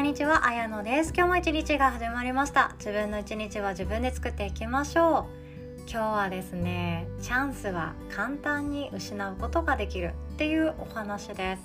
んにちは、あやのです。今日も一日が始まりました。自分の一日は自分で作っていきましょう。今日はですねチャンスは簡単に失うことができるっていうお話です。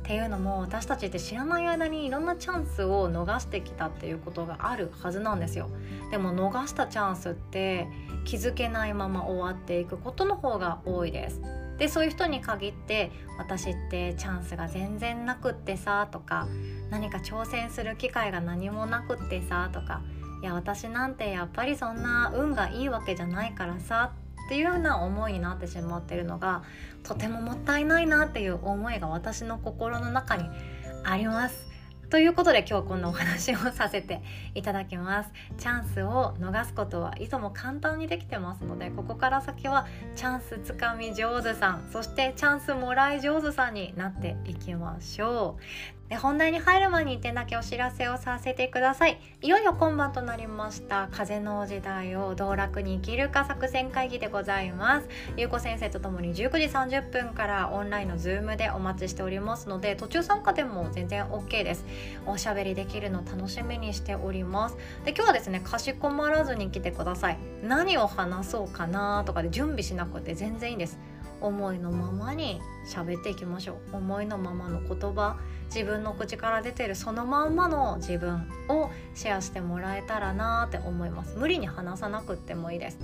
っていうのも私たちって知らない間にいろんなチャンスを逃してきたっていうことがあるはずなんですよ。でも逃したチャンスって気づけないまま終わっていくことの方が多いです。でそういう人に限って私ってチャンスが全然なくってさとか何か挑戦する機会が何もなくってさとかいや私なんてやっぱりそんな運がいいわけじゃないからさっていうような思いになってしまってるのがとてももったいないなっていう思いが私の心の中にあります。ということで今日こんなお話をさせていただきます。チャンスを逃すことはいつも簡単にできてますのでここから先はチャンスつかみ上手さんそしてチャンスもらい上手さんになっていきましょう。で本題に入る前に1点だけお知らせをさせてください。いよいよ今晩となりました風の時代を道楽に生きるか作戦会議でございます。ゆうこ先生とともに19時30分からオンラインのズームでお待ちしておりますので途中参加でも全然 OK です。おしゃべりできるの楽しみにしております。で今日はですねかしこまらずに来てください。何を話そうかなとかで準備しなくて全然いいんです。思いのままに喋っていきましょう。思いのままの言葉。自分の口から出てる。そのまんまの自分をシェアしてもらえたらなって思います。無理に話さなくってもいいです。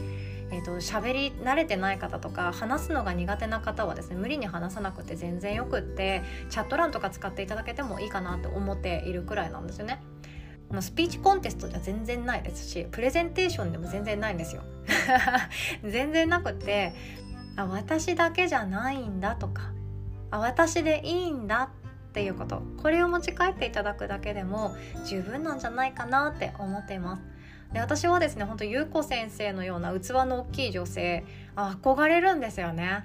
えーと、喋り慣れてない方とか話すのが苦手な方はですね無理に話さなくて全然よくってチャット欄とか使っていただけてもいいかなって思っているくらいなんですよね。スピーチコンテストじゃ全然ないですしプレゼンテーションでも全然ないんですよ。全然なくてあ私だけじゃないんだとかあ私でいいんだっていうこと。これを持ち帰っていただくだけでも十分なんじゃないかなって思っています。で私はですね本当ゆうこ先生のような器の大きい女性憧れるんですよね。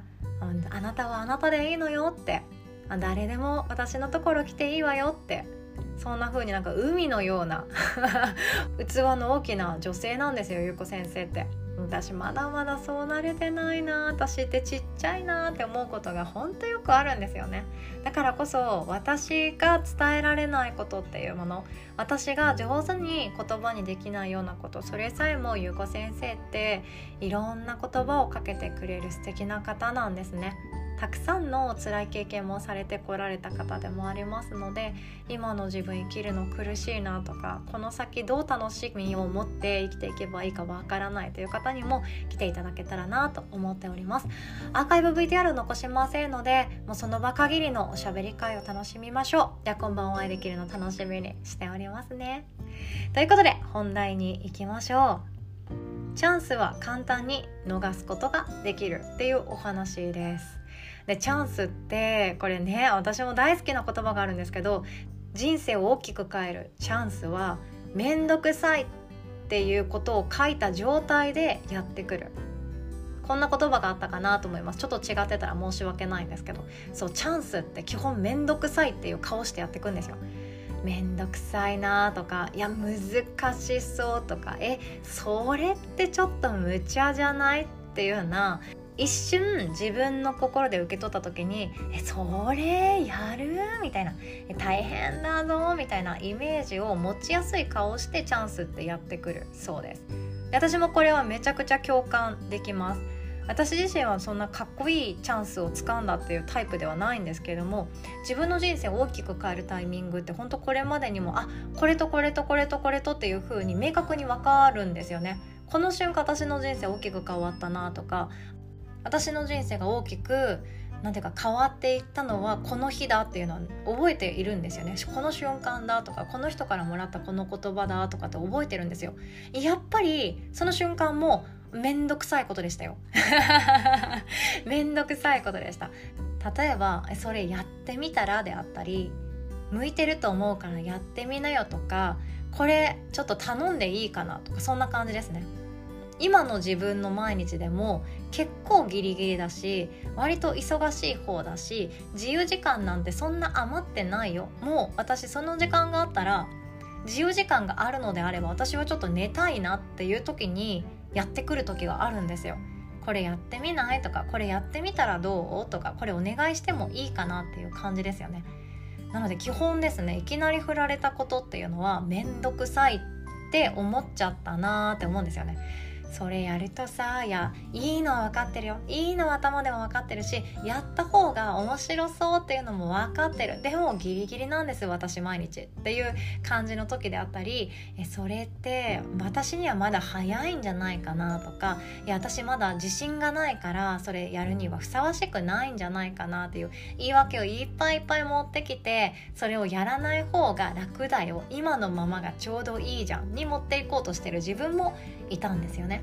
あなたはあなたでいいのよって。誰でも私のところ来ていいわよって。そんな風になんか海のような 器の大きな女性なんですよゆうこ先生って。私まだまだそうなれてないな私ってちっちゃいなって思うことが本当よくあるんですよね。だからこそ私が伝えられないことっていうもの私が上手に言葉にできないようなことそれさえもゆうこ先生っていろんな言葉をかけてくれる素敵な方なんですね。たくさんの辛い経験もされてこられた方でもありますので今の自分生きるの苦しいなとかこの先どう楽しみを持って生きていけばいいかわからないという方にも来ていただけたらなと思っております。アーカイブ VTR 残しませんのでもうその場限りのおしゃべり会を楽しみましょう。では今晩お会いできるの楽しみにしておりますね。ということで本題に行きましょう。チャンスは簡単に逃すことができるっていうお話です。でチャンスってこれね私も大好きな言葉があるんですけど人生を大きく変える。チャンスは面倒くさいっていうことを書いた状態でやってくる。こんな言葉があったかなと思います。ちょっと違ってたら申し訳ないんですけど。そうチャンスって基本面倒くさいっていう顔してやってくんですよ。めんどくさいなとかいや難しそうとかえそれってちょっと無茶じゃないっていうような一瞬自分の心で受け取った時に「えそれやる?」みたいな「大変だぞ」みたいなイメージを持ちやすい顔してチャンスってやってくる。そうです。私もこれはめちゃくちゃ共感できます。私自身はそんなかっこいいチャンスをつかんだっていうタイプではないんですけれども自分の人生を大きく変えるタイミングって本当これまでにもあこれとこれとこれとこれとっていう風に明確に分かるんですよね。この瞬間私の人生大きく変わったなとか私の人生が大きくなんていうか変わっていったのはこの日だっていうのは覚えているんですよね。この瞬間だとかこの人からもらったこの言葉だとかって覚えてるんですよ。やっぱりその瞬間もめんどくさいことでしたよ。めんどくさいことでした。例えばそれやってみたらであったり向いてると思うからやってみなよとかこれちょっと頼んでいいかなとかそんな感じですね。今の自分の毎日でも結構ギリギリだし割と忙しい方だし自由時間なんてそんな余ってないよもう私その時間があったら自由時間があるのであれば私はちょっと寝たいなっていう時にやってくる時があるんですよ。これやってみない？とかこれやってみたらどう？とかこれお願いしてもいいかなっていう感じですよね。なので基本ですねいきなり振られたことっていうのは面倒くさいって思っちゃったなーって思うんですよねそれやるとさいやいいのは分かってるよ。いいのは頭でも分かってるしやった方が面白そうっていうのも分かってる。でもギリギリなんです私毎日っていう感じの時であったりえそれって私にはまだ早いんじゃないかなとかいや私まだ自信がないからそれやるにはふさわしくないんじゃないかなっていう言い訳をいっぱいいっぱい持ってきてそれをやらない方が楽だよ。今のままがちょうどいいじゃん。に持っていこうとしてる自分もいたんですよね。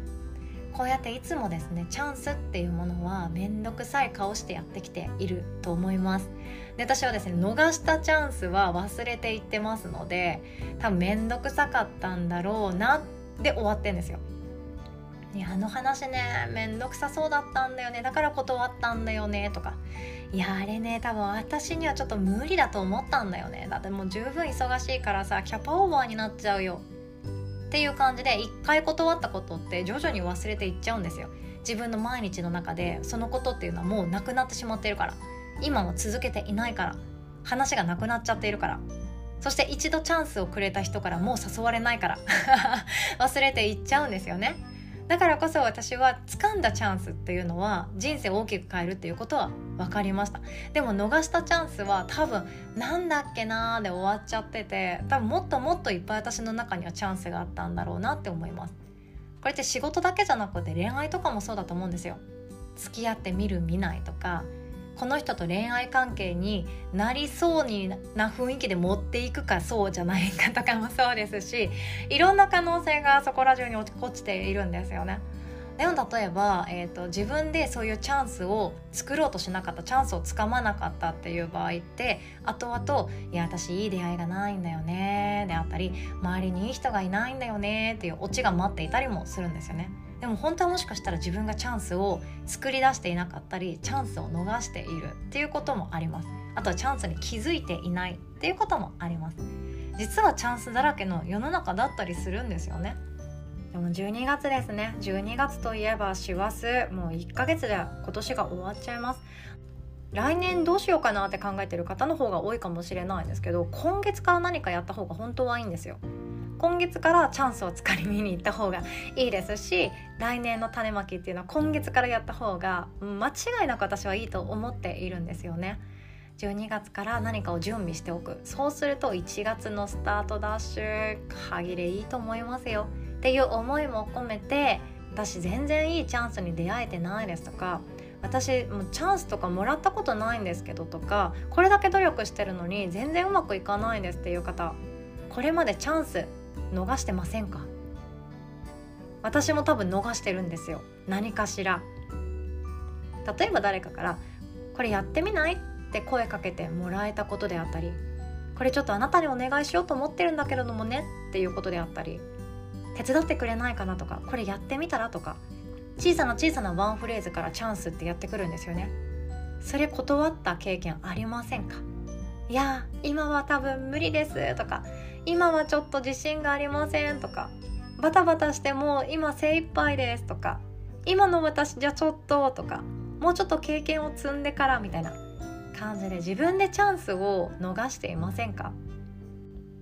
こうやっていつもですねチャンスっていうものは面倒くさい顔してやってきていると思います。で私はですね逃したチャンスは忘れていってますので多分面倒くさかったんだろうなで終わってんですよ。いやあの話ね面倒くさそうだったんだよねだから断ったんだよねとか。いやあれね多分私にはちょっと無理だと思ったんだよね。だってもう十分忙しいからさキャパオーバーになっちゃうよ。っていう感じで一回断ったことって徐々に忘れていっちゃうんですよ。自分の毎日の中でそのことっていうのはもうなくなってしまっているから。今は続けていないから。話がなくなっちゃっているから。そして一度チャンスをくれた人からもう誘われないから。忘れていっちゃうんですよね。だからこそ私は掴んだチャンスっていうのは人生を大きく変えるっていうことは分かりました。でも逃したチャンスは多分なんだっけなーで終わっちゃってて多分もっともっといっぱい私の中にはチャンスがあったんだろうなって思います。これって仕事だけじゃなくて恋愛とかもそうだと思うんですよ。付き合ってみる見ないとかこの人と恋愛関係になりそうにな雰囲気で持っていくかそうじゃないかとかもそうですし いろんな可能性がそこら中に落ちているんですよね。でも例えば、えーと、自分でそういうチャンスを作ろうとしなかったチャンスをつかまなかったっていう場合って後々「いや私いい出会いがないんだよね」であったり「周りにいい人がいないんだよね」っていうオチが待っていたりもするんですよね。でも本当はもしかしたら自分がチャンスを作り出していなかったりチャンスを逃しているっていうこともあります。あとはチャンスに気づいていないっていうこともあります。実はチャンスだらけの世の中だったりするんですよね。でも12月ですね。12月といえば師走。もう1ヶ月で今年が終わっちゃいます。来年どうしようかなって考えてる方の方が多いかもしれないんですけど今月から何かやった方が本当はいいんですよ。今月からチャンスをつかりに行った方がいいですし来年の種まきっていうのは今月からやった方が間違いなく私はいいと思っているんですよね。12月から何かを準備しておくそうすると1月のスタートダッシュ限りいいと思いますよっていう思いも込めて私全然いいチャンスに出会えてないですとか私もうチャンスとかもらったことないんですけどとかこれだけ努力してるのに全然うまくいかないんですっていう方これまでチャンス逃してませんか？私も多分逃してるんですよ何かしら例えば誰かから「これやってみない?」って声かけてもらえたことであったり「これちょっとあなたにお願いしようと思ってるんだけれどもね」っていうことであったり「手伝ってくれないかな?」とか「これやってみたら?」とか小さな小さなワンフレーズからチャンスってやってくるんですよねそれ断った経験ありませんか？いや今は多分無理ですとか今はちょっと自信がありませんとかバタバタしても今精一杯ですとか今の私じゃちょっととかもうちょっと経験を積んでからみたいな感じで自分でチャンスを逃していませんか？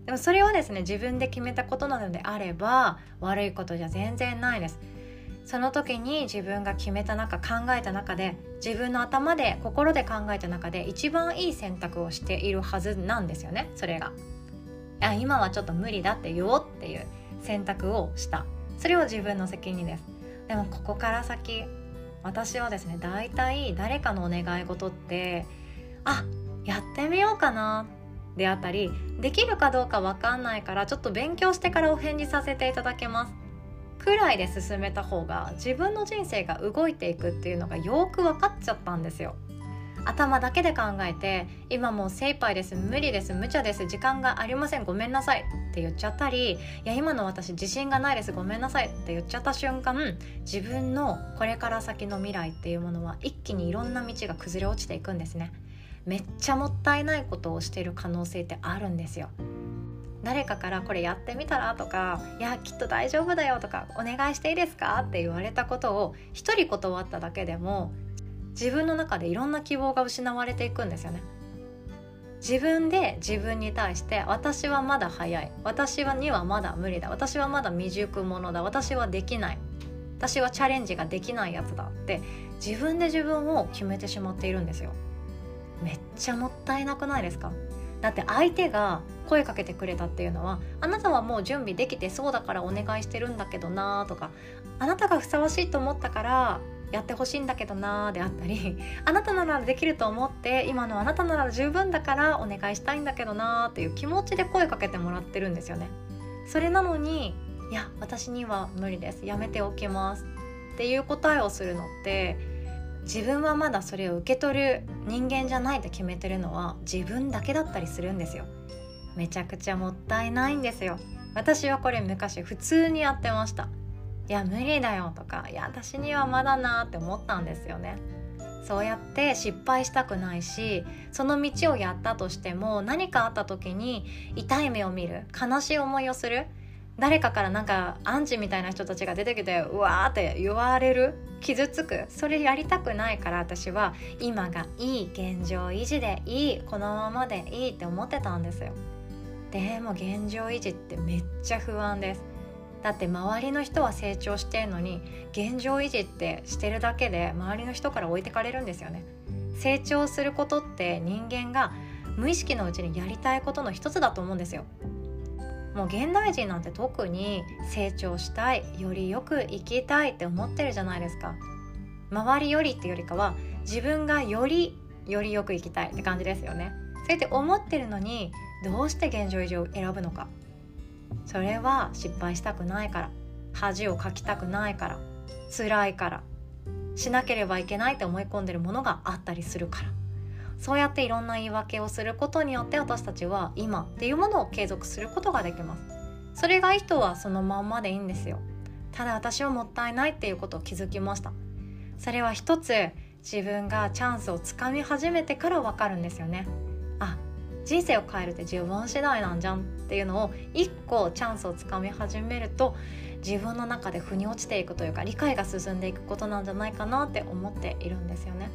でもそれはですね自分で決めたことなのであれば悪いことじゃ全然ないですその時に自分が決めた中考えた中で自分の頭で心で考えた中で一番いい選択をしているはずなんですよねそれが。あ今はちょっと無理だって言おうっていう選択をした。それは自分の責任です。でもここから先私はですね大体誰かのお願い事ってあやってみようかなであったりできるかどうか分かんないからちょっと勉強してからお返事させていただけます。くらいで進めた方が自分の人生が動いていくっていうのがよく分かっちゃったんですよ。頭だけで考えて今もう精一杯です。無理です。無茶です。時間がありません。ごめんなさい。って言っちゃったりいや今の私自信がないです。ごめんなさい。って言っちゃった瞬間自分のこれから先の未来っていうものは一気にいろんな道が崩れ落ちていくんですね。めっちゃもったいないことをしている可能性ってあるんですよ。誰かからこれやってみたらとかいやきっと大丈夫だよとかお願いしていいですか？って言われたことを一人断っただけでも自分の中でいろんな希望が失われていくんですよね。自分で自分に対して私はまだ早い。私はにはまだ無理だ。私はまだ未熟者だ。私はできない。私はチャレンジができないやつだ。って自分で自分を決めてしまっているんですよ。めっちゃもったいなくないですか？だって相手が声かけてくれたっていうのはあなたはもう準備できてそうだからお願いしてるんだけどなとかあなたがふさわしいと思ったからやってほしいんだけどなーであったり あなたならできると思って今のあなたなら十分だからお願いしたいんだけどなーっていう気持ちで声かけてもらってるんですよね。それなのにいや私には無理です。やめておきますっていう答えをするのって自分はまだそれを受け取る人間じゃないと決めてるのは自分だけだったりするんですよ。めちゃくちゃもったいないんですよ。私はこれ昔普通にやってました。いや無理だよとかいや私にはまだなって思ったんですよねそうやって失敗したくないしその道をやったとしても何かあった時に痛い目を見る悲しい思いをする誰かからなんかアンチみたいな人たちが出てきてうわーって言われる傷つくそれやりたくないから私は今がいい現状維持でいいこのままでいいって思ってたんですよ。でも現状維持ってめっちゃ不安です。だって周りの人は成長してんのに現状維持ってしてるだけで周りの人から置いてかれるんですよね。成長することって人間が無意識のうちにやりたいことの一つだと思うんですよ。もう現代人なんて特に成長したいよりよく生きたいって思ってるじゃないですか。周りよりってよりかは自分がよりよりよく生きたいって感じですよね。そうやって思ってるのにどうして現状維持を選ぶのか。それは失敗したくないから。恥をかきたくないから。辛いから。しなければいけないって思い込んでるものがあったりするから。そうやっていろんな言い訳をすることによって私たちは今っていうものを継続することができます。それがいい人はそのまんまでいいんですよ。ただ私はもったいないっていうことを気づきました。それは一つ自分がチャンスをつかみ始めてからわかるんですよね。人生を変えるって自分次第なんじゃんっていうのを一個チャンスをつかみ始めると自分の中で腑に落ちていくというか理解が進んでいくことなんじゃないかなって思っているんですよね。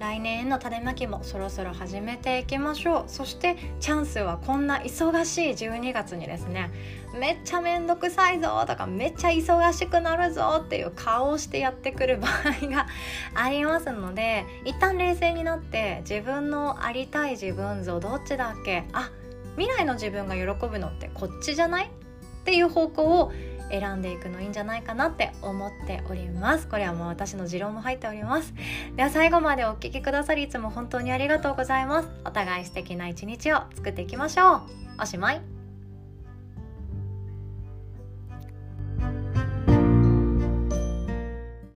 来年の種まきもそろそろ始めていきましょう。そしてチャンスはこんな忙しい12月にですねめっちゃめんどくさいぞとかめっちゃ忙しくなるぞっていう顔をしてやってくる場合がありますので 一旦冷静になって自分のありたい自分像どっちだっけ？あ未来の自分が喜ぶのってこっちじゃない？っていう方向を選んでいくのいいんじゃないかなって思っております。これはもう私の持論も入っております。では最後までお聴きくださりいつも本当にありがとうございます。お互い素敵な一日を作っていきましょう。おしまい。